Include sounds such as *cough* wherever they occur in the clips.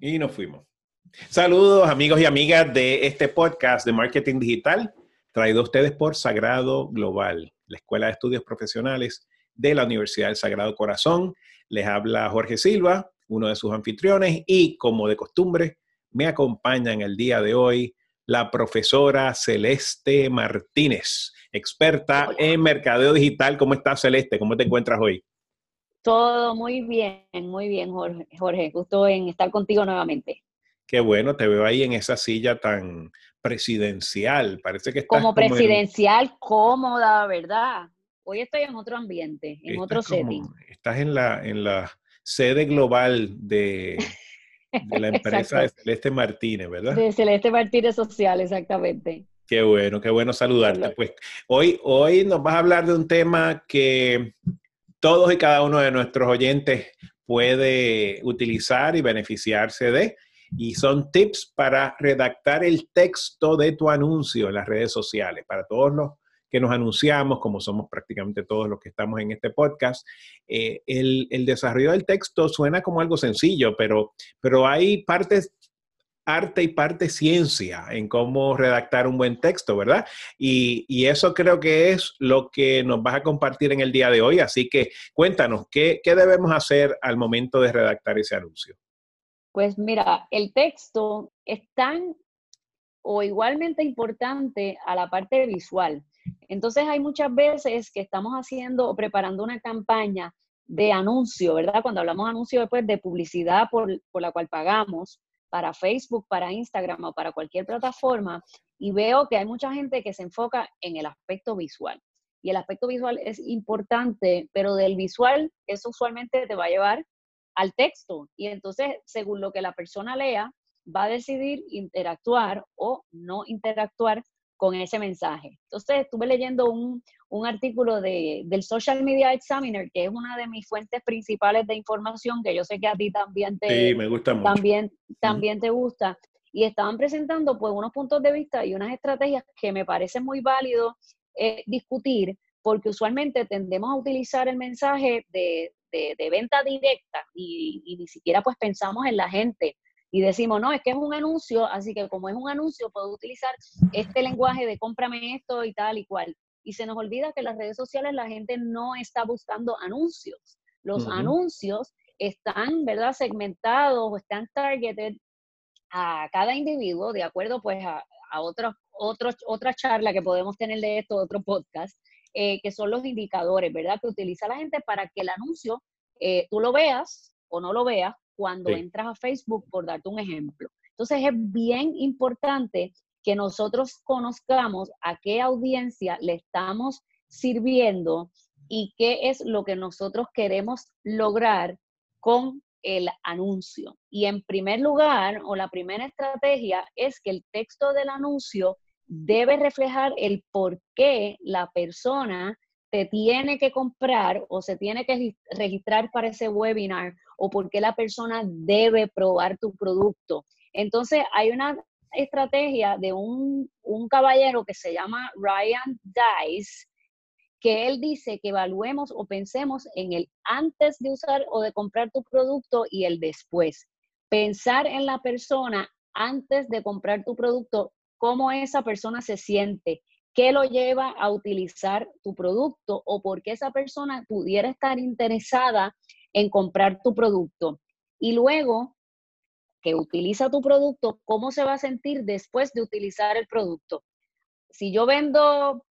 Y nos fuimos. Saludos amigos y amigas de este podcast de Marketing Digital, traído a ustedes por Sagrado Global, la Escuela de Estudios Profesionales de la Universidad del Sagrado Corazón. Les habla Jorge Silva, uno de sus anfitriones, y como de costumbre, me acompaña en el día de hoy la profesora Celeste Martínez, experta en mercadeo digital. ¿Cómo estás, Celeste? ¿Cómo te encuentras hoy? Todo muy bien, muy bien, Jorge. Jorge. Gusto en estar contigo nuevamente. Qué bueno, te veo ahí en esa silla tan presidencial. Parece que estás como presidencial, cómoda, ¿verdad? Hoy estoy en otro ambiente, en otro setting. Estás en la, en la sede global de, de la *laughs* empresa de Celeste Martínez, ¿verdad? De Celeste Martínez Social, exactamente. Qué bueno, qué bueno saludarte. Pues hoy, hoy nos vas a hablar de un tema que todos y cada uno de nuestros oyentes puede utilizar y beneficiarse de. Y son tips para redactar el texto de tu anuncio en las redes sociales. Para todos los que nos anunciamos, como somos prácticamente todos los que estamos en este podcast, eh, el, el, desarrollo del texto suena como algo sencillo, pero, pero hay partes arte y parte ciencia en cómo redactar un buen texto, ¿verdad? Y, eso creo que es lo que nos vas a compartir en el día de hoy. Así que cuéntanos, ¿qué, debemos hacer al momento de redactar ese anuncio? Pues mira, el texto es tan o igualmente importante a la parte visual. Entonces hay muchas veces que estamos haciendo o preparando una campaña de anuncio, ¿verdad? Cuando hablamos de anuncio después de publicidad por, por la cual pagamos, para Facebook, para Instagram o para cualquier plataforma y veo que hay mucha gente que se enfoca en el aspecto visual. Y el aspecto visual es importante, pero del visual eso usualmente te va a llevar al texto. Y entonces, según lo que la persona lea, va a decidir interactuar o no interactuar con ese mensaje. Entonces, estuve leyendo un, un artículo de, del Social Media Examiner, que es una de mis fuentes principales de información, que yo sé que a ti también te, me gusta También, también te gusta. Y estaban presentando pues unos puntos de vista y unas estrategias que me parece muy válido eh, discutir, porque usualmente tendemos a utilizar el mensaje de, de, de venta directa y, y, ni siquiera pues pensamos en la gente y decimos, no, es que es un anuncio, así que como es un anuncio, puedo utilizar este lenguaje de cómprame esto y tal y cual. Y se nos olvida que en las redes sociales la gente no está buscando anuncios. Los anuncios están, ¿verdad?, segmentados o están targeted a cada individuo, de acuerdo pues a, a otros, otros, otra charla que podemos tener de esto, otro podcast, eh, que son los indicadores, ¿verdad? Que utiliza la gente para que el anuncio eh, tú lo veas o no lo veas, cuando entras a Facebook, por darte un ejemplo. Entonces es bien importante que nosotros conozcamos a qué audiencia le estamos sirviendo y qué es lo que nosotros queremos lograr con el anuncio. Y en primer lugar, o la primera estrategia es que el texto del anuncio debe reflejar el por qué la persona te tiene que comprar o se tiene que registrar para ese webinar o por qué la persona debe probar tu producto. Entonces, hay una estrategia de un, caballero que se llama Ryan Dice, que él dice que evaluemos o pensemos en el antes de usar o de comprar tu producto y el después. Pensar en la persona antes de comprar tu producto, cómo esa persona se siente, qué lo lleva a utilizar tu producto o por qué esa persona pudiera estar interesada en comprar tu producto. Y luego que utiliza tu producto, ¿cómo se va a sentir después de utilizar el producto? Si yo vendo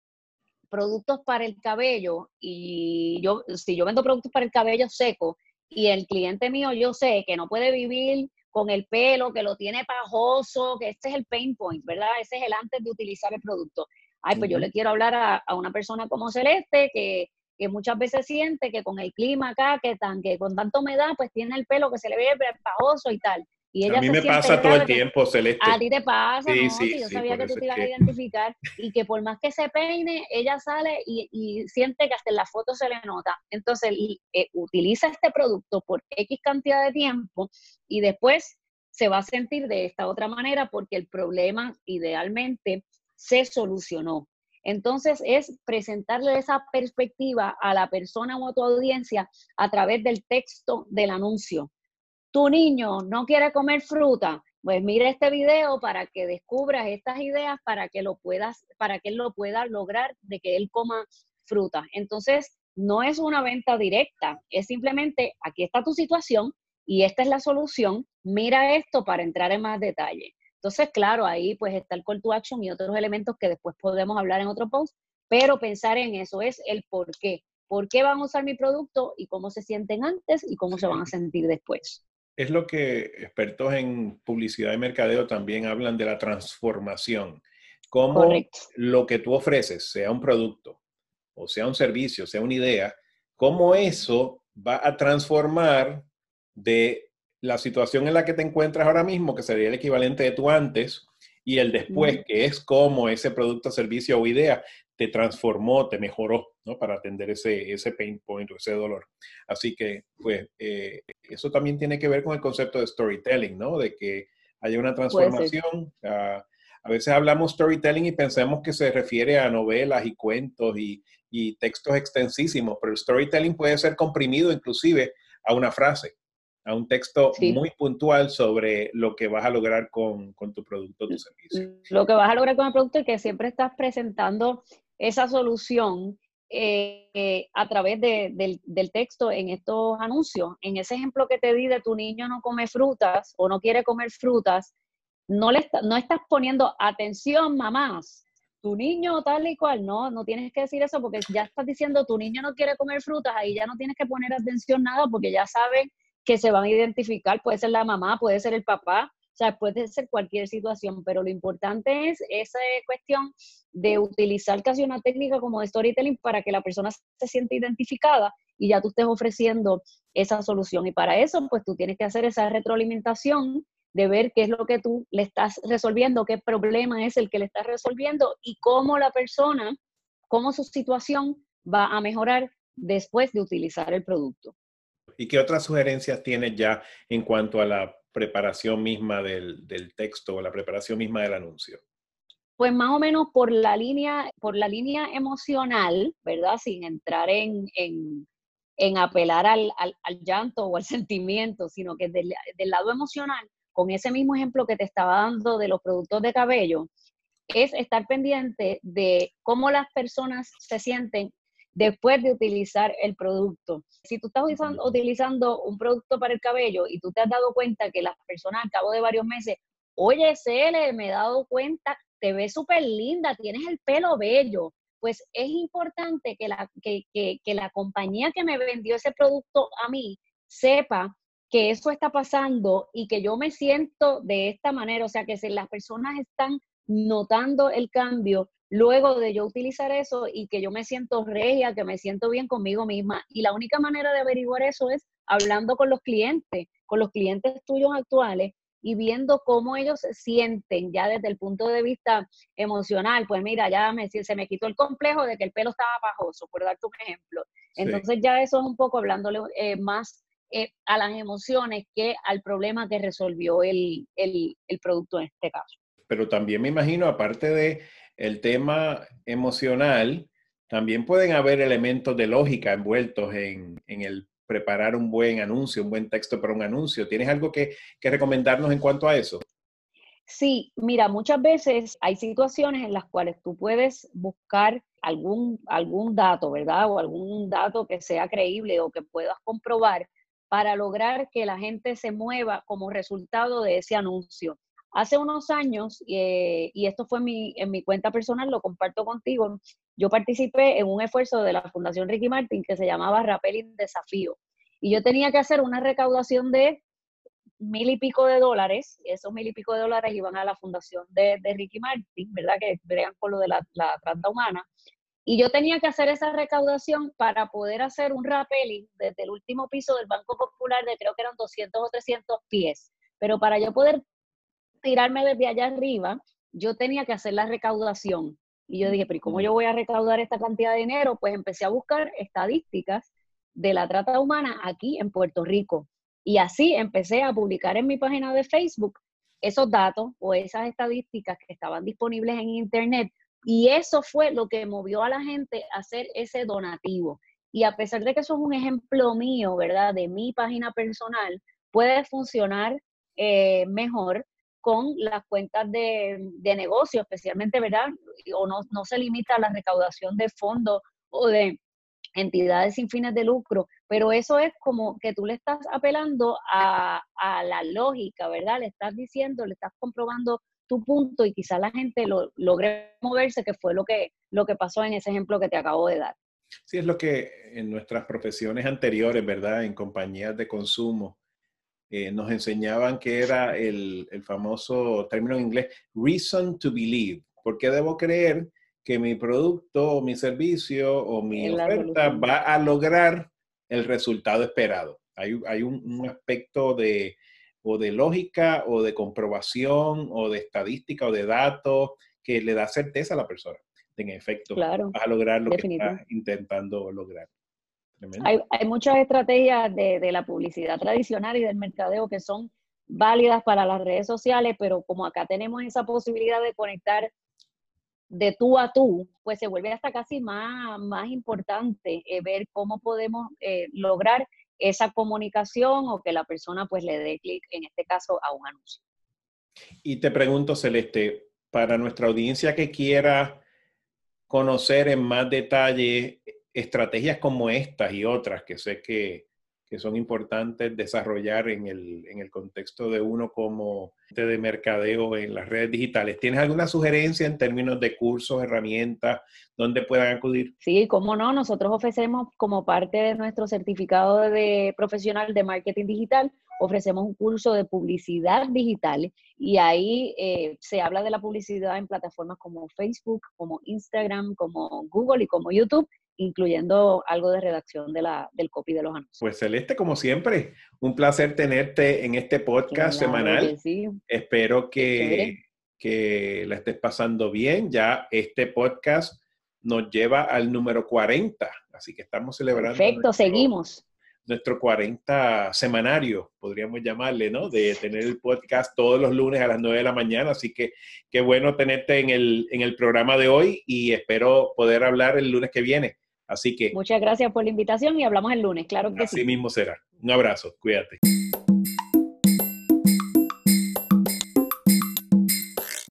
productos para el cabello y yo, si yo vendo productos para el cabello seco y el cliente mío yo sé que no puede vivir con el pelo, que lo tiene pajoso, que este es el pain point, ¿verdad? Ese es el antes de utilizar el producto ay, pues yo le quiero hablar a, una persona como Celeste que, muchas veces siente que con el clima acá, que, tan, que con tanta humedad, pues tiene el pelo que se le ve pajoso y tal. Y ella a mí me pasa todo el tiempo, Celeste. A ti te pasa, ¿no? Sí, yo sabía que tú te ibas a identificar y que por más que se peine, ella sale y, siente que hasta en la foto se le nota. Entonces, eh, utiliza este producto por X cantidad de tiempo y después se va a sentir de esta otra manera porque el problema idealmente se solucionó. Entonces es presentarle esa perspectiva a la persona o a tu audiencia a través del texto del anuncio. Tu niño no quiere comer fruta, pues mira este video para que descubras estas ideas para que lo puedas, para que él lo pueda lograr de que él coma fruta. Entonces, no es una venta directa, es simplemente aquí está tu situación y esta es la solución, mira esto para entrar en más detalle. Entonces, claro, ahí pues está el call to action y otros elementos que después podemos hablar en otro post, pero pensar en eso es el por qué. ¿Por qué van a usar mi producto y cómo se sienten antes y cómo se van a sentir después? Es lo que expertos en publicidad y mercadeo también hablan de la transformación. Cómo lo que tú ofreces, sea un producto o sea un servicio, sea una idea, cómo eso va a transformar de la situación en la que te encuentras ahora mismo, que sería el equivalente de tu antes, y el después, que es cómo ese producto, servicio o idea te transformó, te mejoró, ¿no? Para atender ese, ese pain point o ese dolor. Así que, pues, eh, eso también tiene que ver con el concepto de storytelling, ¿no? De que haya una transformación. Ah, a veces hablamos storytelling y pensamos que se refiere a novelas y cuentos y, y textos extensísimos, pero el storytelling puede ser comprimido inclusive a una frase a un texto muy puntual sobre lo que vas a lograr con, tu producto o tu servicio. Lo que vas a lograr con el producto es que siempre estás presentando esa solución eh, a través del, texto en estos anuncios. En ese ejemplo que te di de tu niño no come frutas o no quiere comer frutas, no, le no estás poniendo atención, mamás, tu niño tal y cual, no, no tienes que decir eso porque ya estás diciendo tu niño no quiere comer frutas, ahí ya no tienes que poner atención nada porque ya saben que se van a identificar, puede ser la mamá, puede ser el papá, o sea, puede ser cualquier situación, pero lo importante es esa cuestión de utilizar casi una técnica como de storytelling para que la persona se sienta identificada y ya tú estés ofreciendo esa solución. Y para eso, pues tú tienes que hacer esa retroalimentación de ver qué es lo que tú le estás resolviendo, qué problema es el que le estás resolviendo y cómo la persona, cómo su situación va a mejorar después de utilizar el producto. ¿Y qué otras sugerencias tienes ya en cuanto a la preparación misma del, texto o la preparación misma del anuncio? Pues más o menos por la línea, por la línea emocional, ¿verdad? Sin entrar en, apelar al, llanto o al *laughs* sentimiento, sino que del, del lado emocional, con ese mismo ejemplo que te estaba dando de los productos de cabello, es estar pendiente de cómo las personas se sienten después de utilizar el producto. Si tú estás utilizando, un producto para el cabello y tú te has dado cuenta que las personas al cabo de varios meses, oye, Cele, me he dado cuenta, te ves súper linda, tienes el pelo bello, pues es importante que la, que, que la compañía que me vendió ese producto a mí sepa que eso está pasando y que yo me siento de esta manera, o sea, que si las personas están notando el cambio, luego de yo utilizar eso y que yo me siento regia, que me siento bien conmigo misma. Y la única manera de averiguar eso es hablando con los clientes, con los clientes tuyos actuales y viendo cómo ellos se sienten ya desde el punto de vista emocional. Pues mira, ya me, se me quitó el complejo de que el pelo estaba bajoso, por darte un ejemplo. Entonces ya eso es un poco hablándole eh, más eh, a las emociones que al problema que resolvió el, el producto en este caso. Pero también me imagino, aparte de el tema emocional, también pueden haber elementos de lógica envueltos en, el preparar un buen anuncio, un buen texto para un anuncio. ¿Tienes algo que, recomendarnos en cuanto a eso? Sí, mira, muchas veces hay situaciones en las cuales tú puedes buscar algún, algún dato, ¿verdad? O algún dato que sea creíble o que puedas comprobar para lograr que la gente se mueva como resultado de ese anuncio. Hace unos años, eh, y esto fue en mi cuenta personal, lo comparto contigo, yo participé en un esfuerzo de la Fundación Ricky Martin que se llamaba Rappelling Desafío. Y yo tenía que hacer una recaudación de mil y pico de dólares, esos mil y pico de dólares iban a la fundación de, Ricky Martin, ¿verdad? Que vean con lo de la, la trata humana. Y yo tenía que hacer esa recaudación para poder hacer un rappelling desde el último piso del Banco Popular de creo que eran 200 o 300 pies. Pero para yo poder tirarme desde allá arriba, yo tenía que hacer la recaudación. Y yo dije, pero ¿cómo yo voy a recaudar esta cantidad de dinero? Pues empecé a buscar estadísticas de la trata humana aquí en Puerto Rico. Y así empecé a publicar en mi página de Facebook esos datos o esas estadísticas que estaban disponibles en Internet. Y eso fue lo que movió a la gente a hacer ese donativo. Y a pesar de que eso es un ejemplo mío, ¿verdad? De mi página personal, puede funcionar eh, mejor con las cuentas de, de, negocio, especialmente, ¿verdad? O no, no se limita a la recaudación de fondos o de entidades sin fines de lucro, pero eso es como que tú le estás apelando a, a la lógica, ¿verdad? Le estás diciendo, le estás comprobando tu punto y quizá la gente lo, logre moverse, que fue lo que, lo que pasó en ese ejemplo que te acabo de dar. Sí, es lo que en nuestras profesiones anteriores, ¿verdad? En compañías de consumo, eh, nos enseñaban que era el, el, famoso término en inglés, reason to believe. ¿Por qué debo creer que mi producto o mi servicio o mi oferta va a lograr el resultado esperado? Hay, hay un, un aspecto de, o de lógica o de comprobación o de estadística o de datos que le da certeza a la persona. En efecto, claro, vas a lograr lo que estás intentando lograr. Hay, hay, muchas estrategias de, de, la publicidad tradicional y del mercadeo que son válidas para las redes sociales, pero como acá tenemos esa posibilidad de conectar de tú a tú, pues se vuelve hasta casi más, más importante eh, ver cómo podemos eh, lograr esa comunicación o que la persona pues le dé clic, en este caso, a un anuncio. Y te pregunto, Celeste, para nuestra audiencia que quiera conocer en más detalle estrategias como estas y otras que sé que, que son importantes desarrollar en el, en el, contexto de uno como de mercadeo en las redes digitales. ¿Tienes alguna sugerencia en términos de cursos, herramientas, donde puedan acudir? Sí, cómo no. Nosotros ofrecemos como parte de nuestro certificado de profesional de marketing digital, ofrecemos un curso de publicidad digital y ahí eh, se habla de la publicidad en plataformas como Facebook, como Instagram, como Google y como YouTube incluyendo algo de redacción de la, del copy de los anuncios. Pues Celeste, como siempre, un placer tenerte en este podcast semanal. Espero que, que la estés pasando bien. Ya este podcast nos lleva al número 40, así que estamos celebrando. Perfecto, seguimos. Nuestro 40 semanario, podríamos llamarle, ¿no? De tener el podcast todos los lunes a las 9 de la mañana. Así que qué bueno tenerte en el, en el programa de hoy y espero poder hablar el lunes que viene. Así que. Muchas gracias por la invitación y hablamos el lunes, claro que así sí. Así mismo será. Un abrazo, cuídate.